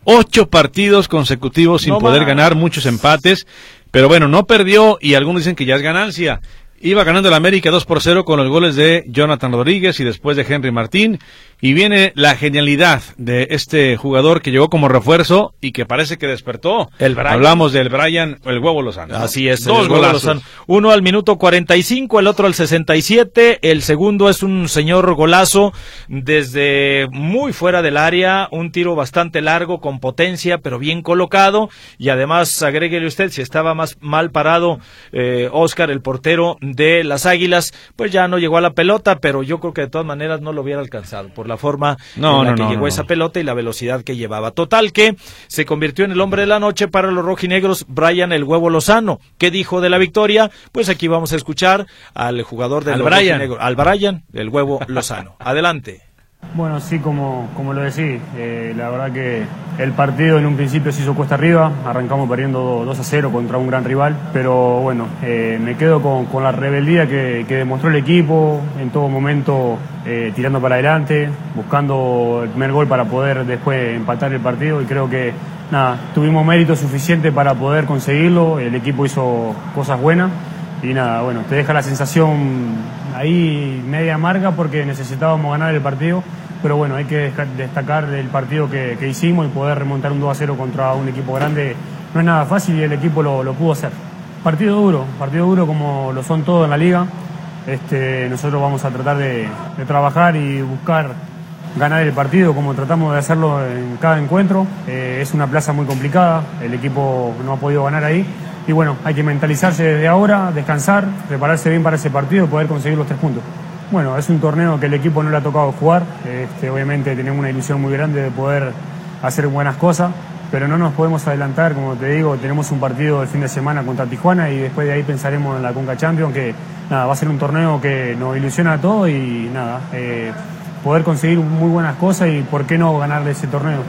Ocho partidos consecutivos sin No poder más. ganar, muchos empates. Pero bueno, no perdió y algunos dicen que ya es ganancia. Iba ganando el América 2 por 0 con los goles de Jonathan Rodríguez y después de Henry Martín. Y viene la genialidad de este jugador que llegó como refuerzo y que parece que despertó. El Brian. Hablamos del Brian, el huevo Lozano. ¿no? Así es, Dos golazos. Lozano. Uno al minuto 45, el otro al 67. El segundo es un señor golazo desde muy fuera del área, un tiro bastante largo, con potencia, pero bien colocado. Y además, agréguele usted, si estaba más mal parado eh, Oscar, el portero de las Águilas, pues ya no llegó a la pelota, pero yo creo que de todas maneras no lo hubiera alcanzado por la forma No, en la no, que no, llegó esa pelota y la velocidad que llevaba. Total que se convirtió en el hombre de la noche para los rojinegros, Brian el huevo Lozano. ¿Qué dijo de la victoria? Pues aquí vamos a escuchar al jugador de Al Brian. al Brian el huevo Lozano. Adelante. Bueno, sí, como, como lo decís, eh, la verdad que el partido en un principio se hizo cuesta arriba, arrancamos perdiendo 2 a 0 contra un gran rival, pero bueno, eh, me quedo con, con la rebeldía que, que demostró el equipo, en todo momento eh, tirando para adelante, buscando el primer gol para poder después empatar el partido y creo que nada, tuvimos mérito suficiente para poder conseguirlo, el equipo hizo cosas buenas y nada, bueno, te deja la sensación ahí media amarga porque necesitábamos ganar el partido, pero bueno, hay que destacar el partido que, hicimos y poder remontar un 2 a 0 contra un equipo grande no es nada fácil y el equipo lo, pudo hacer. Partido duro, partido duro como lo son todos en la liga. Este, nosotros vamos a tratar de, de trabajar y buscar ganar el partido como tratamos de hacerlo en cada encuentro. Eh, es una plaza muy complicada, el equipo no ha podido ganar ahí. Y bueno, hay que mentalizarse desde ahora, descansar, prepararse bien para ese partido y poder conseguir los tres puntos. Bueno, es un torneo que el equipo no le ha tocado jugar. Este, obviamente tenemos una ilusión muy grande de poder hacer buenas cosas, pero no nos podemos adelantar, como te digo, tenemos un partido el fin de semana contra Tijuana y después de ahí pensaremos en la Conca Champions, que nada, va a ser un torneo que nos ilusiona a todos y nada, eh, poder conseguir muy buenas cosas y por qué no ganarle ese torneo.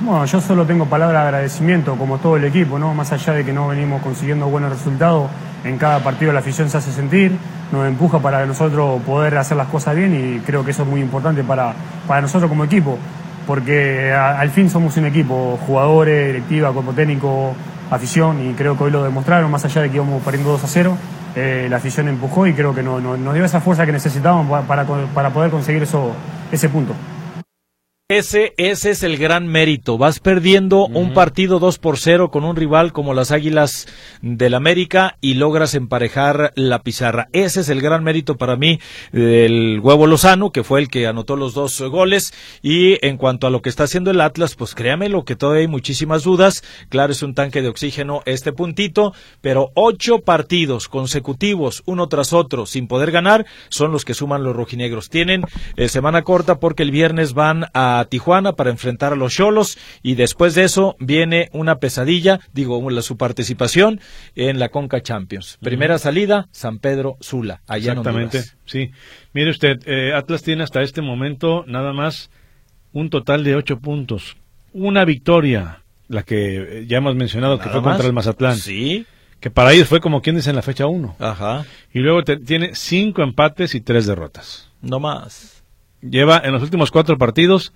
Bueno, yo solo tengo palabra de agradecimiento, como todo el equipo, ¿no? Más allá de que no venimos consiguiendo buenos resultados, en cada partido la afición se hace sentir, nos empuja para nosotros poder hacer las cosas bien y creo que eso es muy importante para, para nosotros como equipo, porque al fin somos un equipo, jugadores, directiva, cuerpo técnico, afición, y creo que hoy lo demostraron, más allá de que íbamos perdiendo 2 a 0, eh, la afición empujó y creo que no- no- nos dio esa fuerza que necesitábamos para, para, para poder conseguir eso, ese punto. Ese, ese es el gran mérito. Vas perdiendo un partido 2 por 0 con un rival como las Águilas del América y logras emparejar la pizarra. Ese es el gran mérito para mí del Huevo Lozano, que fue el que anotó los dos goles. Y en cuanto a lo que está haciendo el Atlas, pues créame lo que todavía hay muchísimas dudas. Claro, es un tanque de oxígeno este puntito, pero ocho partidos consecutivos, uno tras otro, sin poder ganar, son los que suman los rojinegros. Tienen eh, semana corta porque el viernes van a Tijuana para enfrentar a los Cholos y después de eso viene una pesadilla, digo, su participación en la Conca Champions. Primera salida, San Pedro Sula, allá en Exactamente, sí. Mire usted, eh, Atlas tiene hasta este momento nada más un total de ocho puntos. Una victoria, la que eh, ya hemos mencionado que fue más. contra el Mazatlán. Sí, Que para ellos fue como quien dice en la fecha uno. ajá, Y luego te- tiene cinco empates y tres derrotas. no más. Lleva en los últimos cuatro partidos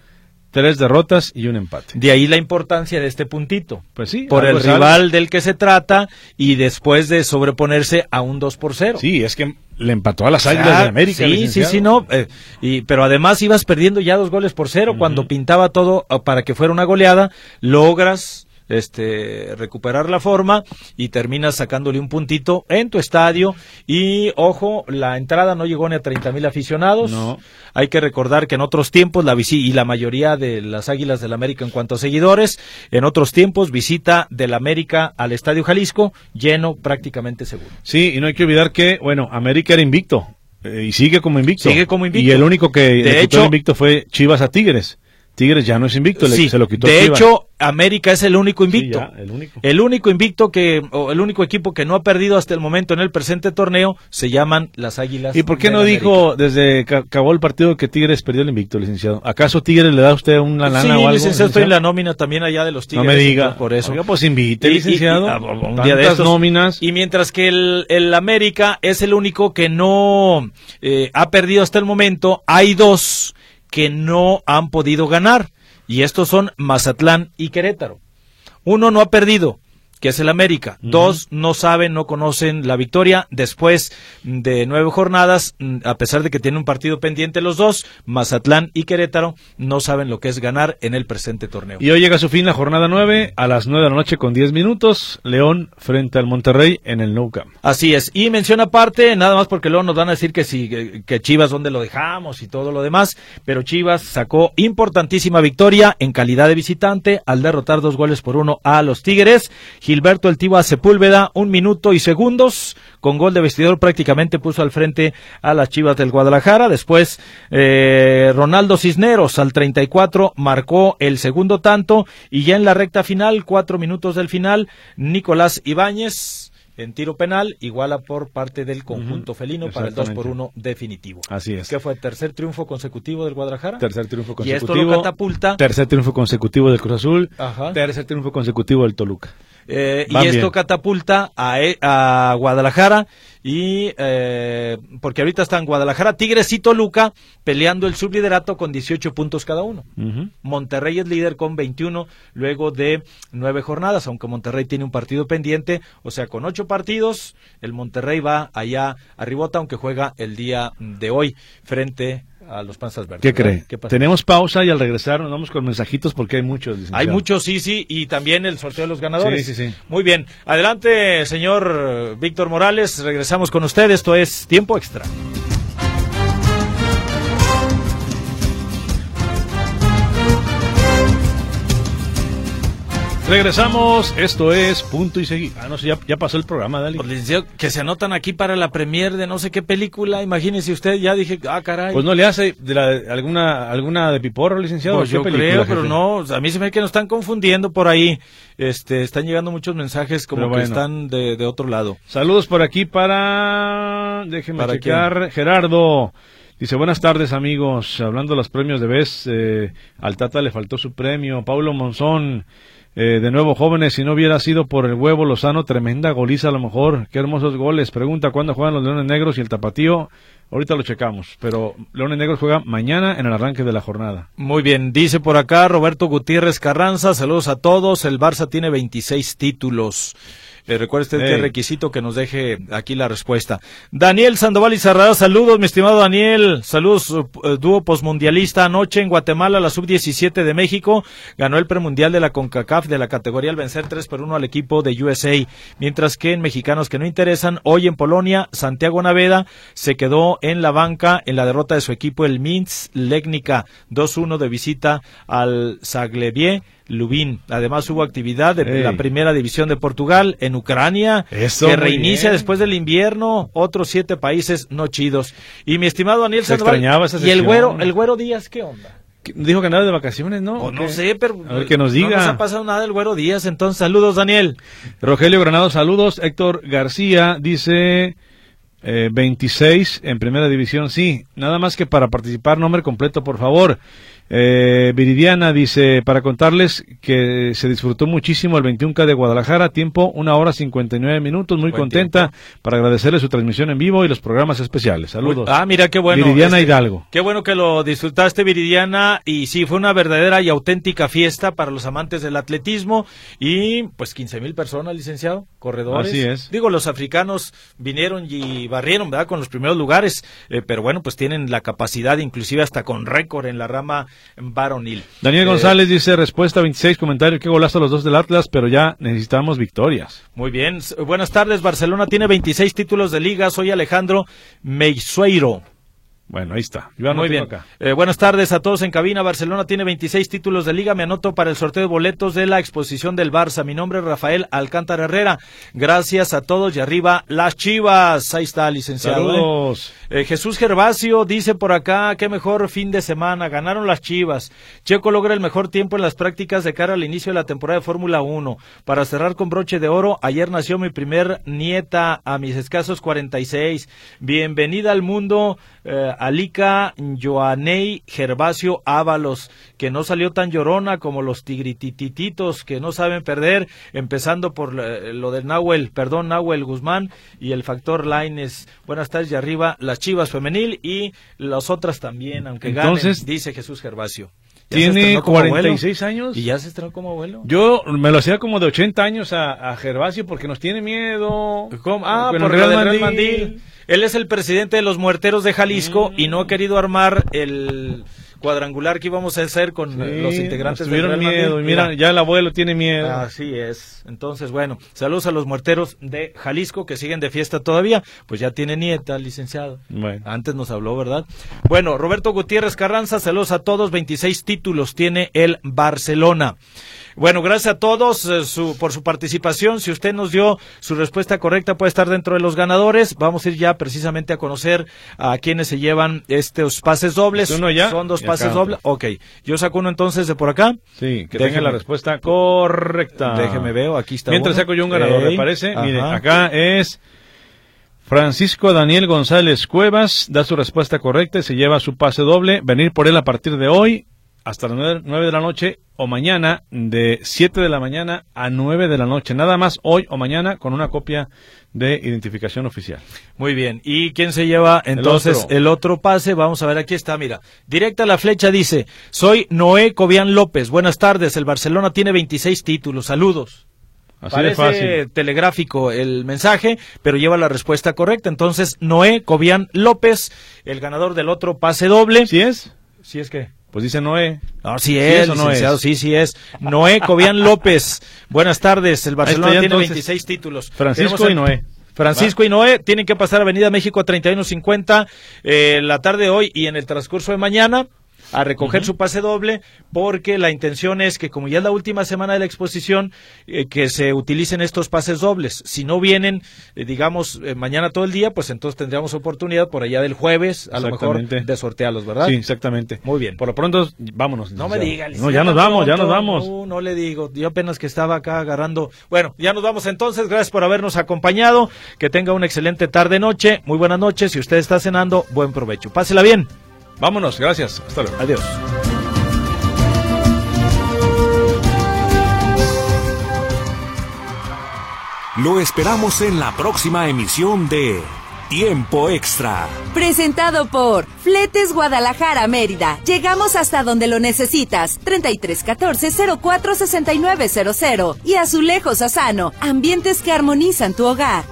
tres derrotas y un empate. De ahí la importancia de este puntito. Pues sí, por el rival del que se trata y después de sobreponerse a un 2 por 0. Sí, es que le empató a las Águilas de América. Sí, sí, licenciado. sí, no. eh, y, pero además ibas perdiendo ya dos goles por cero cuando pintaba todo eh, para que fuera una goleada. Logras este recuperar la forma y terminas sacándole un puntito en tu estadio y ojo la entrada no llegó ni a 30 mil aficionados No. hay que recordar que en otros tiempos la visi y la mayoría de las Águilas del América en cuanto a seguidores en otros tiempos visita del América al Estadio Jalisco lleno prácticamente seguro Sí, y no hay que olvidar que, bueno, América era invicto. eh, y sigue como invicto. Sigue como invicto. Y el único que De hecho- invicto fue Chivas a Tigres. Tigres ya no es invicto, Sí, se lo quitó de hecho, América es el único invicto. Sí, ya, el único. El único invicto que, o el único equipo que no ha perdido hasta el momento en el presente torneo se llaman las Águilas. ¿Y por qué no América. dijo desde que acabó el partido que Tigres perdió el invicto, licenciado? ¿Acaso Tigres le da a usted una lana sí, o algo? licenciado, estoy en la nómina también allá de los No Tigres. me diga. Por eso. Oiga, pues invite, Y- licenciado. y- ah, un día de estos. nóminas. Y mientras que el, el América es el único que no eh, ha perdido hasta el momento, hay dos que no han podido ganar. Y estos son Mazatlán y Querétaro. Uno no ha perdido, que es el América. Dos no saben, no conocen la victoria. Después de nueve jornadas, mm, a pesar de que tienen un partido pendiente los dos, Mazatlán y Querétaro no saben lo que es ganar en el presente torneo. Y hoy llega a su fin la jornada 9 a las 9 de la noche con 10 minutos. León frente al Monterrey en el Nou Camp. Así es. Y mención aparte, nada más porque luego nos van a decir que si que, que Chivas dónde lo dejamos y todo lo demás, pero Chivas sacó importantísima victoria en calidad de visitante al derrotar dos goles por uno a los Tigres. Gilberto El Tiba Sepúlveda, un minuto y segundos, con gol de vestidor prácticamente puso al frente a las Chivas del Guadalajara. Después, eh, Ronaldo Cisneros al 34 marcó el segundo tanto y ya en la recta final, cuatro minutos del final, Nicolás Ibáñez en tiro penal, iguala por parte del conjunto felino para el 2 por Exactamente. 1 definitivo. Así es. ¿Qué fue el tercer triunfo consecutivo del Guadalajara? Tercer triunfo Y esto consecutivo. lo catapulta. Tercer triunfo consecutivo del Cruz Azul. Ajá. Tercer triunfo consecutivo del Toluca. Eh, y esto bien. catapulta a, e- a Guadalajara y eh, porque ahorita están Guadalajara, Tigres y Toluca peleando el subliderato con 18 puntos cada uno. Monterrey es líder con 21 luego de nueve jornadas, aunque Monterrey tiene un partido pendiente, o sea, con ocho partidos, el Monterrey va allá arribota, aunque juega el día de hoy frente a los Panzas Verdes. ¿Qué cree? Tenemos pausa y al regresar nos vamos con mensajitos porque hay muchos. licenciado. Hay muchos, sí, sí, y también el sorteo de los ganadores. Sí, sí, sí. Muy bien. Adelante, señor Víctor Morales. Regresamos con usted. Esto es Tiempo Extra. Regresamos, esto es Punto y Seguir. Ah, no sé, ya, ya pasó el programa, Dali. Pues, licenciado, que se anotan aquí para la premier de no sé qué película. Imagínese usted, ya dije, ah, caray. Pues no le hace de la- alguna alguna de Piporro, licenciado. Pues ¿Qué yo película, creo, pero no, a mí se me ve que nos están confundiendo por ahí. Este, están llegando muchos mensajes como Pero que bueno. están de, de otro lado. Saludos por aquí para. Déjenme ¿Para checar. Gerardo. Dice, buenas tardes amigos. Hablando de los premios de vez, eh, al Tata le faltó su premio. Paulo Monzón, eh, de nuevo jóvenes, si no hubiera sido por el huevo Lozano, tremenda goliza a lo mejor. Qué hermosos goles. Pregunta cuándo juegan los Leones Negros y el Tapatío. Ahorita lo checamos. Pero Leones Negros juega mañana en el arranque de la jornada. Muy bien, dice por acá Roberto Gutiérrez Carranza, saludos a todos, el Barça tiene 26 títulos. Eh, recuerde usted que requisito que nos deje aquí la respuesta. Daniel Sandoval y Sarrada, saludos, mi estimado Daniel. Saludos, eh, dúo posmundialista. Anoche en Guatemala, la sub-17 de México ganó el premundial de la CONCACAF de la categoría al vencer 3 por 1 al equipo de USA. Mientras que en mexicanos que no interesan, hoy en Polonia, Santiago Naveda se quedó en la banca en la derrota de su equipo, el Minsk Legnica 2-1 de visita al Zagłębie Lubin. Además hubo actividad de la primera división de Portugal en Ucrania Eso, que reinicia bien. después del invierno. Otros siete países no chidos. Y mi estimado Daniel Se Sandoval, extrañaba esa y el güero, el güero Díaz, ¿qué onda? Dijo que andaba de vacaciones, ¿no? O ¿O no sé, pero A ver que nos no nos diga. ha pasado nada el güero Díaz. Entonces, saludos Daniel. Rogelio Granado, saludos. Héctor García dice eh, 26 en primera división. Sí, nada más que para participar, nombre completo, por favor. Eh, Viridiana dice, para contarles que se disfrutó muchísimo el 21K de Guadalajara, tiempo una hora 59 minutos, muy Buen contenta para agradecerle su transmisión en vivo y los programas especiales. Saludos. Ah, mira qué bueno. Viridiana este, Hidalgo. Qué bueno que lo disfrutaste, Viridiana. Y sí, fue una verdadera y auténtica fiesta para los amantes del atletismo. Y pues 15 mil personas, licenciado, corredores. Así es. Digo, los africanos vinieron y barrieron, ¿verdad? Con los primeros lugares. eh, pero bueno, pues tienen la capacidad, inclusive hasta con récord en la rama varonil. Daniel Eh, González dice, respuesta 26, comentario, qué golazo los dos del Atlas, pero ya necesitamos victorias. Muy bien. Buenas tardes. Barcelona tiene 26 títulos de liga. Soy Alejandro Meixueiro. Bueno, ahí está. Muy bien. Eh, buenas tardes a todos en cabina. Barcelona tiene 26 títulos de liga. Me anoto para el sorteo de boletos de la exposición del Barça. Mi nombre es Rafael Alcántara Herrera. Gracias a todos y arriba las chivas. Ahí está, licenciado. ¿eh? Saludos. Eh, Jesús Gervasio dice por acá, qué mejor fin de semana. Ganaron las chivas. Checo logra el mejor tiempo en las prácticas de cara al inicio de la temporada de Fórmula 1. Para cerrar con broche de oro, ayer nació mi primer nieta a mis escasos 46. Bienvenida al mundo eh, Alica Joaney Gervasio Ábalos, que no salió tan llorona como los tigrititititos que no saben perder, empezando por eh, lo del Nahuel, perdón, Nahuel Guzmán y el factor Laines. Buenas tardes y arriba las Chivas femenil y las otras también, aunque Entonces, ganen, dice Jesús Gervasio. Tiene 46 años. Y ya se estrenó como abuelo. Yo me lo hacía como de 80 años a, a Gervasio porque nos tiene miedo. ¿Cómo? Ah, por Real Mandil. Él es el presidente de los muerteros de Jalisco y no ha querido armar el cuadrangular que íbamos a hacer con Sí, los integrantes nos tuvieron del Real miedo. Madrid. y Mira, ya el abuelo tiene miedo. Así es. Entonces, bueno, saludos a los muerteros de Jalisco que siguen de fiesta todavía. Pues ya tiene nieta, licenciado. Bueno. Antes nos habló, ¿verdad? Bueno, Roberto Gutiérrez Carranza, saludos a todos. 26 títulos tiene el Barcelona. Bueno, gracias a todos eh, su- por su participación. Si usted nos dio su respuesta correcta, puede estar dentro de los ganadores. Vamos a ir ya precisamente a conocer a quienes se llevan estos pases dobles. ¿Es uno ya? Son dos pases dobles. Ok, yo saco uno entonces de por acá. Sí, que Déjeme- tenga la respuesta correcta. Déjeme veo, aquí está Mientras uno. saco yo un ganador, Ey, ¿le parece? Mire, ajá. acá es Francisco Daniel González Cuevas, da su respuesta correcta y se lleva su pase doble. Venir por él a partir de hoy hasta las nueve- 9 de la noche o mañana de 7 de la mañana a 9 de la noche. Nada más hoy o mañana con una copia de identificación oficial. Muy bien. ¿Y quién se lleva entonces otro. el otro, pase? Vamos a ver, aquí está, mira. Directa a la flecha dice, soy Noé Cobian López. Buenas tardes, el Barcelona tiene 26 títulos. Saludos. Así de Parece fácil. telegráfico el mensaje, pero lleva la respuesta correcta. Entonces, Noé Cobian López, el ganador del otro pase doble. ¿Sí es? ¿Sí es que? Pues dice Noé. No, sí ¿Sí es, es o no es? sí, sí es. Noé Cobian López. Buenas tardes, el Barcelona tiene entonces. 26 títulos. Francisco y Noé. Francisco y Noé tienen que pasar Avenida México a 3150 eh, la tarde de hoy y en el transcurso de mañana a recoger su pase doble porque la intención es que como ya es la última semana de la exposición eh, que se utilicen estos pases dobles si no vienen eh, digamos eh, mañana todo el día pues entonces tendríamos oportunidad por allá del jueves a lo mejor de sortearlos verdad Sí, exactamente. Muy bien. Por lo pronto, vámonos. no me diga, No, ya nos vamos, ya nos vamos. No, no le digo. Yo apenas que estaba acá agarrando. Bueno, ya nos vamos entonces. Gracias por habernos acompañado. Que tenga una excelente tarde, noche. Muy buenas noches. Si usted está cenando, buen provecho. Pásela bien. Vámonos, gracias. Hasta luego. Adiós. Lo esperamos en la próxima emisión de Tiempo Extra. Presentado por Fletes Guadalajara Mérida. Llegamos hasta donde lo necesitas. 3314 046900 y Azulejos Asano. Ambientes que armonizan tu hogar.